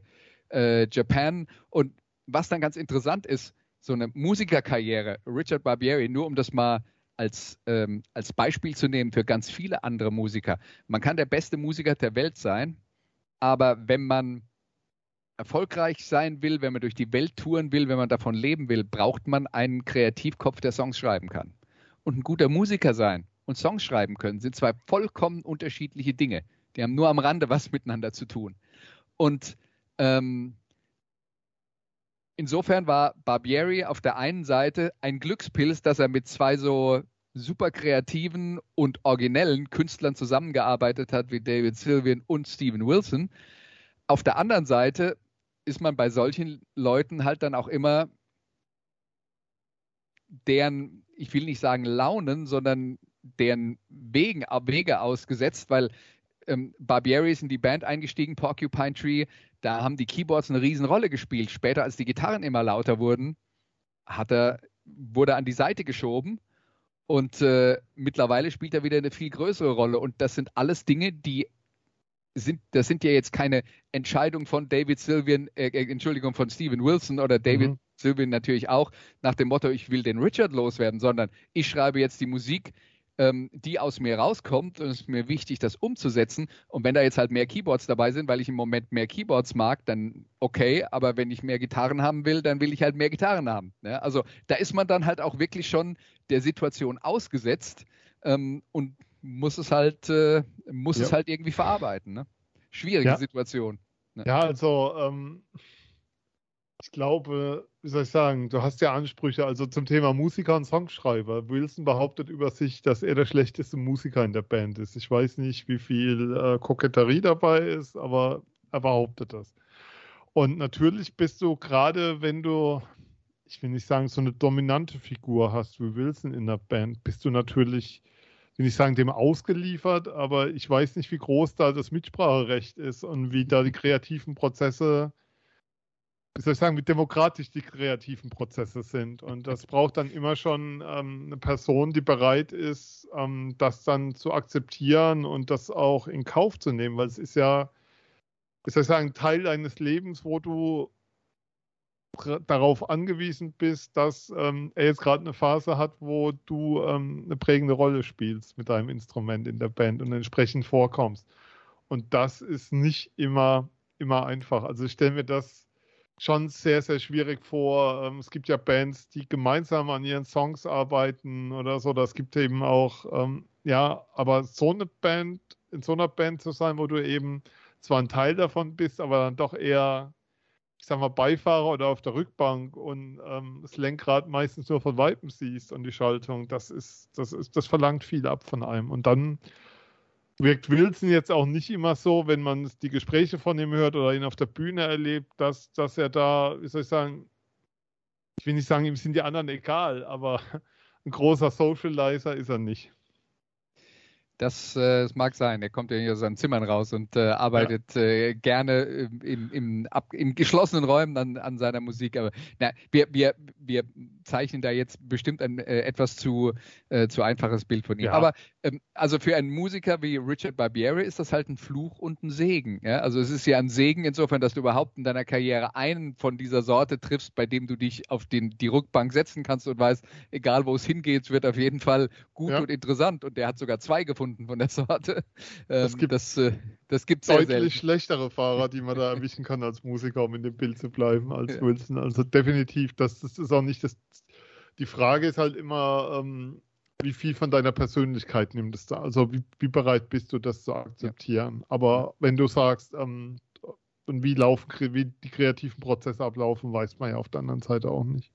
äh, Japan. Und was dann ganz interessant ist, so eine Musikerkarriere, Richard Barbieri, nur um das mal als, ähm, als Beispiel zu nehmen für ganz viele andere Musiker. Man kann der beste Musiker der Welt sein, aber wenn man erfolgreich sein will, wenn man durch die Welt touren will, wenn man davon leben will, braucht man einen Kreativkopf, der Songs schreiben kann. Und ein guter Musiker sein und Songs schreiben können, sind zwei vollkommen unterschiedliche Dinge. Die haben nur am Rande was miteinander zu tun. Und ähm, insofern war Barbieri auf der einen Seite ein Glückspilz, dass er mit zwei so super kreativen und originellen Künstlern zusammengearbeitet hat wie David Sylvian und Steven Wilson. Auf der anderen Seite ist man bei solchen Leuten halt dann auch immer deren, ich will nicht sagen Launen, sondern deren Wegen, Wege ausgesetzt, weil ähm, Barbieri ist in die Band eingestiegen, Porcupine Tree, da haben die Keyboards eine Riesenrolle gespielt. Später, als die Gitarren immer lauter wurden, hat er, wurde er an die Seite geschoben und äh, mittlerweile spielt er wieder eine viel größere Rolle. Und das sind alles Dinge, die sind, das sind ja jetzt keine Entscheidungen von David Sylvian, äh, äh, Entschuldigung, von Steven Wilson oder David Mhm. Sylvian natürlich auch nach dem Motto, ich will den Richard loswerden, sondern ich schreibe jetzt die Musik, ähm, die aus mir rauskommt und es ist mir wichtig, das umzusetzen. Und wenn da jetzt halt mehr Keyboards dabei sind, weil ich im Moment mehr Keyboards mag, dann okay, aber wenn ich mehr Gitarren haben will, dann will ich halt mehr Gitarren haben. Ne? Also da ist man dann halt auch wirklich schon der Situation ausgesetzt ähm, und muss es halt, äh, muss Ja. es halt irgendwie verarbeiten. Ne? Schwierige Ja. Situation. Ja, also ähm, ich glaube, wie soll ich sagen, du hast ja Ansprüche, also zum Thema Musiker und Songschreiber. Wilson behauptet über sich, dass er der schlechteste Musiker in der Band ist. Ich weiß nicht, wie viel äh, Koketterie dabei ist, aber er behauptet das. Und natürlich bist du gerade, wenn du, ich will nicht sagen, so eine dominante Figur hast wie Wilson in der Band, bist du natürlich, will nicht sagen, dem ausgeliefert, aber ich weiß nicht, wie groß da das Mitspracherecht ist und wie da die kreativen Prozesse, wie soll ich sagen, wie demokratisch die kreativen Prozesse sind. Und das braucht dann immer schon ähm, eine Person, die bereit ist, ähm, das dann zu akzeptieren und das auch in Kauf zu nehmen, weil es ist ja, wie soll ich sagen, Teil deines Lebens, wo du darauf angewiesen bist, dass ähm, er jetzt gerade eine Phase hat, wo du ähm, eine prägende Rolle spielst mit deinem Instrument in der Band und entsprechend vorkommst. Und das ist nicht immer, immer einfach. Also ich stelle mir das schon sehr, sehr schwierig vor. Ähm, es gibt ja Bands, die gemeinsam an ihren Songs arbeiten oder so. Das gibt eben auch, ähm, ja, aber so eine Band, in so einer Band zu sein, wo du eben zwar ein Teil davon bist, aber dann doch eher ich sag mal, Beifahrer oder auf der Rückbank und ähm, das Lenkrad meistens nur von Weitem siehst und die Schaltung, das ist, das ist, das verlangt viel ab von einem. Und dann wirkt Wilson jetzt auch nicht immer so, wenn man die Gespräche von ihm hört oder ihn auf der Bühne erlebt, dass, dass er da, wie soll ich sagen, ich will nicht sagen, ihm sind die anderen egal, aber ein großer Socializer ist er nicht. Das, äh, das mag sein. Er kommt ja hier aus seinen Zimmern raus und äh, arbeitet äh, gerne im, im, im, ab, in geschlossenen Räumen an, an seiner Musik. Aber na, wir, wir, wir zeichnen da jetzt bestimmt ein äh, etwas zu, äh, zu einfaches Bild von ihm. Ja. Aber ähm, also für einen Musiker wie Richard Barbieri ist das halt ein Fluch und ein Segen. Ja? Also es ist ja ein Segen insofern, dass du überhaupt in deiner Karriere einen von dieser Sorte triffst, bei dem du dich auf den, die Rückbank setzen kannst und weißt, egal wo es hingeht, es wird auf jeden Fall gut Ja. und interessant. Und der hat sogar zwei gefunden von der Sorte. Ähm, Das gibt das, äh, das gibt sehr Deutlich selten. schlechtere Fahrer, die man da erwischen kann als Musiker, um in dem Bild zu bleiben, als Ja. Wilson. Also definitiv, das, das ist auch nicht das. Die Frage ist halt immer, ähm, wie viel von deiner Persönlichkeit nimmt es da? Also wie, wie bereit bist du, das zu akzeptieren? Aber wenn du sagst, ähm, und wie laufen, wie die kreativen Prozesse ablaufen, weiß man ja auf der anderen Seite auch nicht.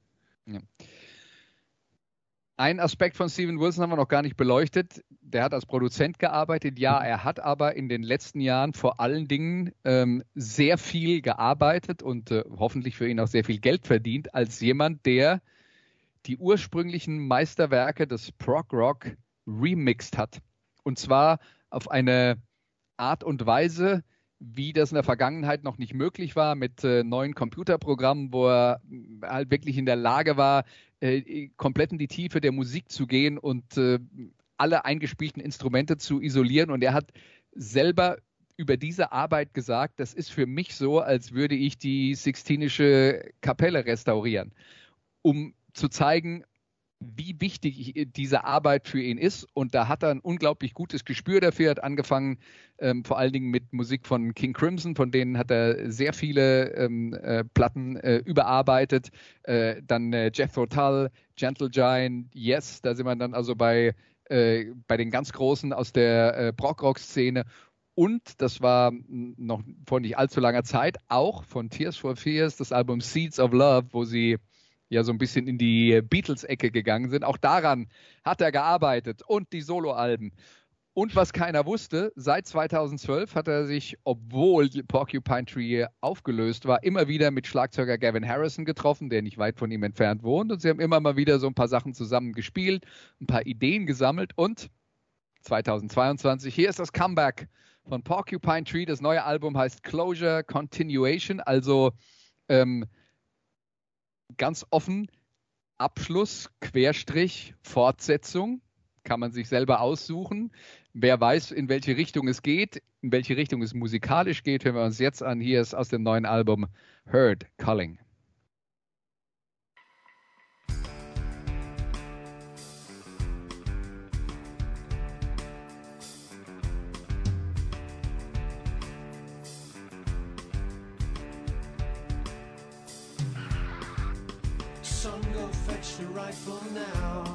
Ein Aspekt von Steven Wilson haben wir noch gar nicht beleuchtet. Der hat als Produzent gearbeitet. Ja, er hat aber in den letzten Jahren vor allen Dingen ähm, sehr viel gearbeitet und äh, hoffentlich für ihn auch sehr viel Geld verdient als jemand, der die ursprünglichen Meisterwerke des Prog Rock remixed hat. Und zwar auf eine Art und Weise, wie das in der Vergangenheit noch nicht möglich war, mit äh, neuen Computerprogrammen, wo er äh, halt wirklich in der Lage war, äh, komplett in die Tiefe der Musik zu gehen und äh, alle eingespielten Instrumente zu isolieren. Und er hat selber über diese Arbeit gesagt, das ist für mich so, als würde ich die Sixtinische Kapelle restaurieren, um zu zeigen, wie wichtig ich- diese Arbeit für ihn ist. Und da hat er ein unglaublich gutes Gespür dafür. Hat angefangen ähm, vor allen Dingen mit Musik von King Crimson, von denen hat er sehr viele ähm, äh, Platten äh, überarbeitet. Äh, dann äh, Jethro Tull, Gentle Giant, Yes, da sind wir dann also bei, äh, bei den ganz Großen aus der äh, Prog-Rock-Szene. Und das war noch vor nicht allzu langer Zeit auch von Tears for Fears, das Album Seeds of Love, wo sie ja so ein bisschen in die Beatles-Ecke gegangen sind. Auch daran hat er gearbeitet und die Soloalben. Und was keiner wusste, seit 2012 hat er sich, obwohl Porcupine Tree aufgelöst war, immer wieder mit Schlagzeuger Gavin Harrison getroffen, der nicht weit von ihm entfernt wohnt. Und sie haben immer mal wieder so ein paar Sachen zusammen gespielt, ein paar Ideen gesammelt. Und 2022, hier ist das Comeback von Porcupine Tree. Das neue Album heißt Closure Continuation, also ähm, ganz offen Abschluss, Querstrich, Fortsetzung. Kann man sich selber aussuchen. Wer weiß, in welche Richtung es geht, in welche Richtung es musikalisch geht, hören wir uns jetzt an. Hier ist aus dem neuen Album Heard Calling. for now.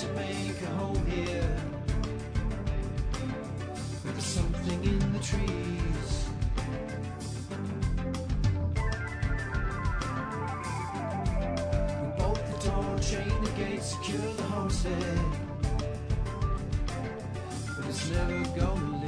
to make a home here. But there's something in the trees. We bolt the door, chain the gate, secure the homestead. But it's never gonna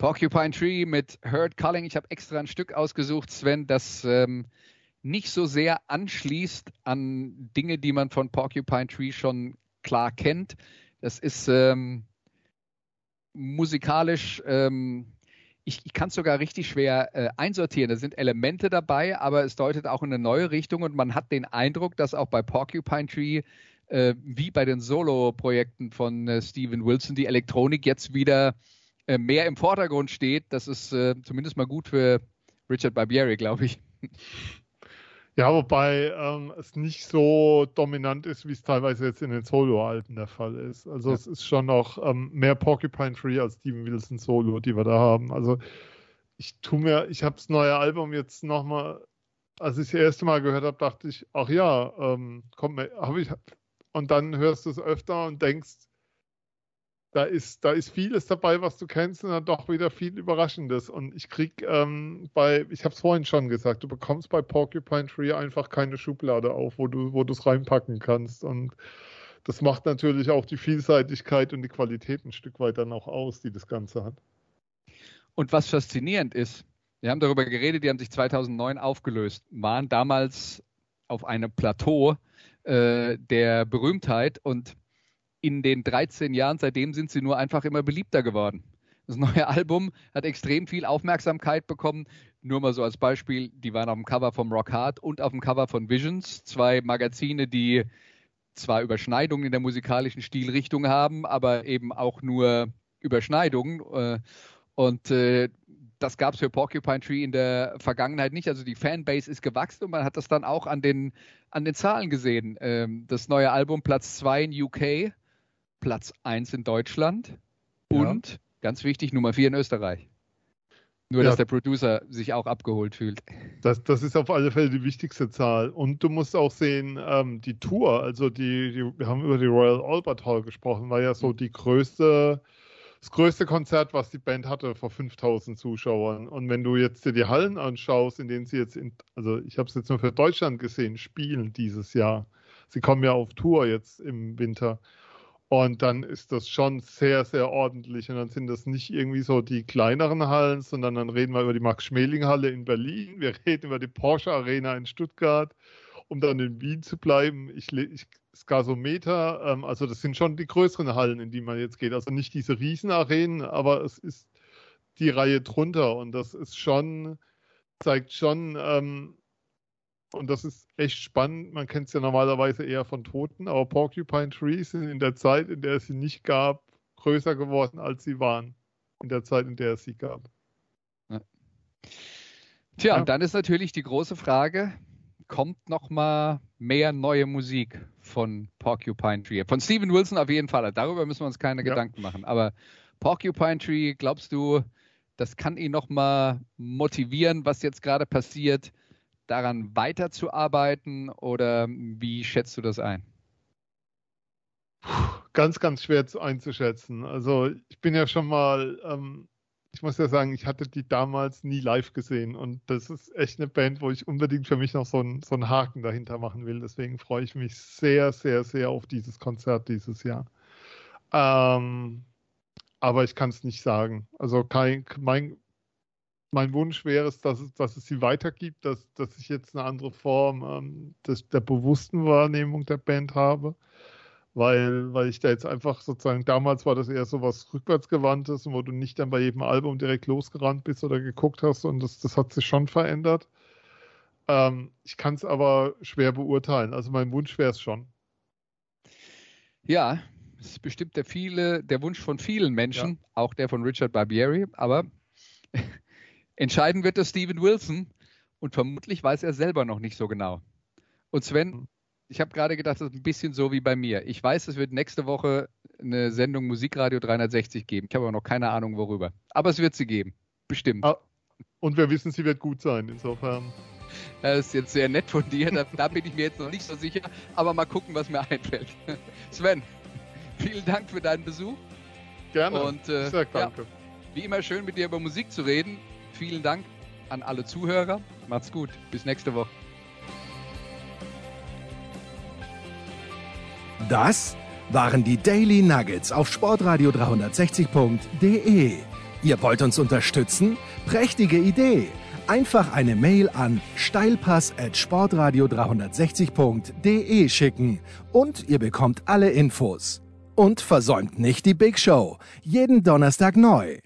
Porcupine Tree mit Hurt Culling. Ich habe extra ein Stück ausgesucht, Sven, das ähm, nicht so sehr anschließt an Dinge, die man von Porcupine Tree schon klar kennt. Das ist ähm, musikalisch, ähm, ich, ich kann es sogar richtig schwer äh, einsortieren. Da sind Elemente dabei, aber es deutet auch in eine neue Richtung und man hat den Eindruck, dass auch bei Porcupine Tree äh, wie bei den Solo-Projekten von äh, Steven Wilson die Elektronik jetzt wieder mehr im Vordergrund steht. Das ist äh, zumindest mal gut für Richard Barbieri, glaube ich. Ja, wobei ähm, es nicht so dominant ist, wie es teilweise jetzt in den Solo-Alben der Fall ist. Also Ja. es ist schon noch ähm, mehr Porcupine Tree als Steven Wilson Solo, die wir da haben. Also ich tue mir, ich habe das neue Album jetzt nochmal, als ich das erste Mal gehört habe, dachte ich, ach ja, ähm, komm, habe ich, und dann hörst du es öfter und denkst, da ist, da ist vieles dabei, was du kennst, und dann doch wieder viel Überraschendes. Und ich krieg ähm, bei, ich habe es vorhin schon gesagt, du bekommst bei Porcupine Tree einfach keine Schublade auf, wo du, wo du es reinpacken kannst. Und das macht natürlich auch die Vielseitigkeit und die Qualität ein Stück weit dann auch aus, die das Ganze hat. Und was faszinierend ist, wir haben darüber geredet, die haben sich 2009 aufgelöst, waren damals auf einem Plateau äh, der Berühmtheit und in den 13 Jahren seitdem sind sie nur einfach immer beliebter geworden. Das neue Album hat extrem viel Aufmerksamkeit bekommen. Nur mal so als Beispiel, die waren auf dem Cover vom Rock Hard und auf dem Cover von Visions, zwei Magazine, die zwar Überschneidungen in der musikalischen Stilrichtung haben, aber eben auch nur Überschneidungen. Äh, und äh, das gab es für Porcupine Tree in der Vergangenheit nicht. Also die Fanbase ist gewachsen und man hat das dann auch an den, an den Zahlen gesehen. Ähm, das neue Album Platz 2 in UK, Platz 1 in Deutschland Ja. und ganz wichtig Nummer 4 in Österreich. Nur, Ja. dass der Producer sich auch abgeholt fühlt. Das, das ist auf alle Fälle die wichtigste Zahl. Und du musst auch sehen, ähm, die Tour, also die, die, wir haben über die Royal Albert Hall gesprochen, war ja so die größte, das größte Konzert, was die Band hatte vor 5000 Zuschauern. Und wenn du jetzt dir die Hallen anschaust, in denen sie jetzt, in, also ich habe es jetzt nur für Deutschland gesehen, spielen dieses Jahr. Sie kommen ja auf Tour jetzt im Winter. Und dann ist das schon sehr, sehr ordentlich. Und dann sind das nicht irgendwie so die kleineren Hallen, sondern dann reden wir über die Max-Schmeling-Halle in Berlin, wir reden über die Porsche Arena in Stuttgart, um dann in Wien zu bleiben. Ich, ich Skasometer, ähm, also das sind schon die größeren Hallen, in die man jetzt geht. Also nicht diese Riesenarenen, aber es ist die Reihe drunter. Und das ist schon, zeigt schon, ähm, und das ist echt spannend. Man kennt es ja normalerweise eher von Toten, aber Porcupine Trees sind in der Zeit, in der es sie nicht gab, größer geworden, als sie waren. In der Zeit, in der es sie gab. Tja, Ja. und dann ist natürlich die große Frage, kommt noch mal mehr neue Musik von Porcupine Tree? Von Steven Wilson auf jeden Fall. Darüber müssen wir uns keine Ja. Gedanken machen. Aber Porcupine Tree, glaubst du, das kann ihn noch mal motivieren, was jetzt gerade passiert, daran weiterzuarbeiten? Oder wie schätzt du das ein? Ganz, ganz schwer zu einzuschätzen. Also ich bin ja schon mal, ähm, ich muss ja sagen, ich hatte die damals nie live gesehen und das ist echt eine Band, wo ich unbedingt für mich noch so einen, so einen Haken dahinter machen will. Deswegen freue ich mich sehr, sehr, sehr auf dieses Konzert dieses Jahr. Ähm, aber ich kann es nicht sagen. Also kein, mein, mein Wunsch wäre es, dass es, dass es sie weitergibt, dass, dass ich jetzt eine andere Form ähm, des, der bewussten Wahrnehmung der Band habe weil, weil ich da jetzt einfach sozusagen, damals war das eher so was rückwärtsgewandtes, wo du nicht dann bei jedem Album direkt losgerannt bist oder geguckt hast und das, das hat sich schon verändert. Ähm, ich kann es aber schwer beurteilen. Also mein Wunsch wäre es schon. Ja, es ist bestimmt der, viele, der Wunsch von vielen Menschen, auch der von Richard Barbieri, aber entscheiden wird das Steven Wilson und vermutlich weiß er selber noch nicht so genau. Und Sven, ich habe gerade gedacht, das ist ein bisschen so wie bei mir. Ich weiß, es wird nächste Woche eine Sendung Musikradio 360 geben. Ich habe aber noch keine Ahnung, worüber. Aber es wird sie geben. Bestimmt. Ah. Und wir wissen, sie wird gut sein. Insofern. Das ist jetzt sehr nett von dir. Da, da bin ich mir jetzt noch nicht so sicher. Aber mal gucken, was mir einfällt. Sven, vielen Dank für deinen Besuch. Gerne. Und, äh, ich sag ja. danke. Wie immer schön mit dir über Musik zu reden. Vielen Dank an alle Zuhörer. Macht's gut. Bis nächste Woche. Das waren die Daily Nuggets auf sportradio360.de. Ihr wollt uns unterstützen? Prächtige Idee! Einfach eine Mail an steilpass@sportradio360.de schicken und ihr bekommt alle Infos. Und versäumt nicht die Big Show. Jeden Donnerstag neu.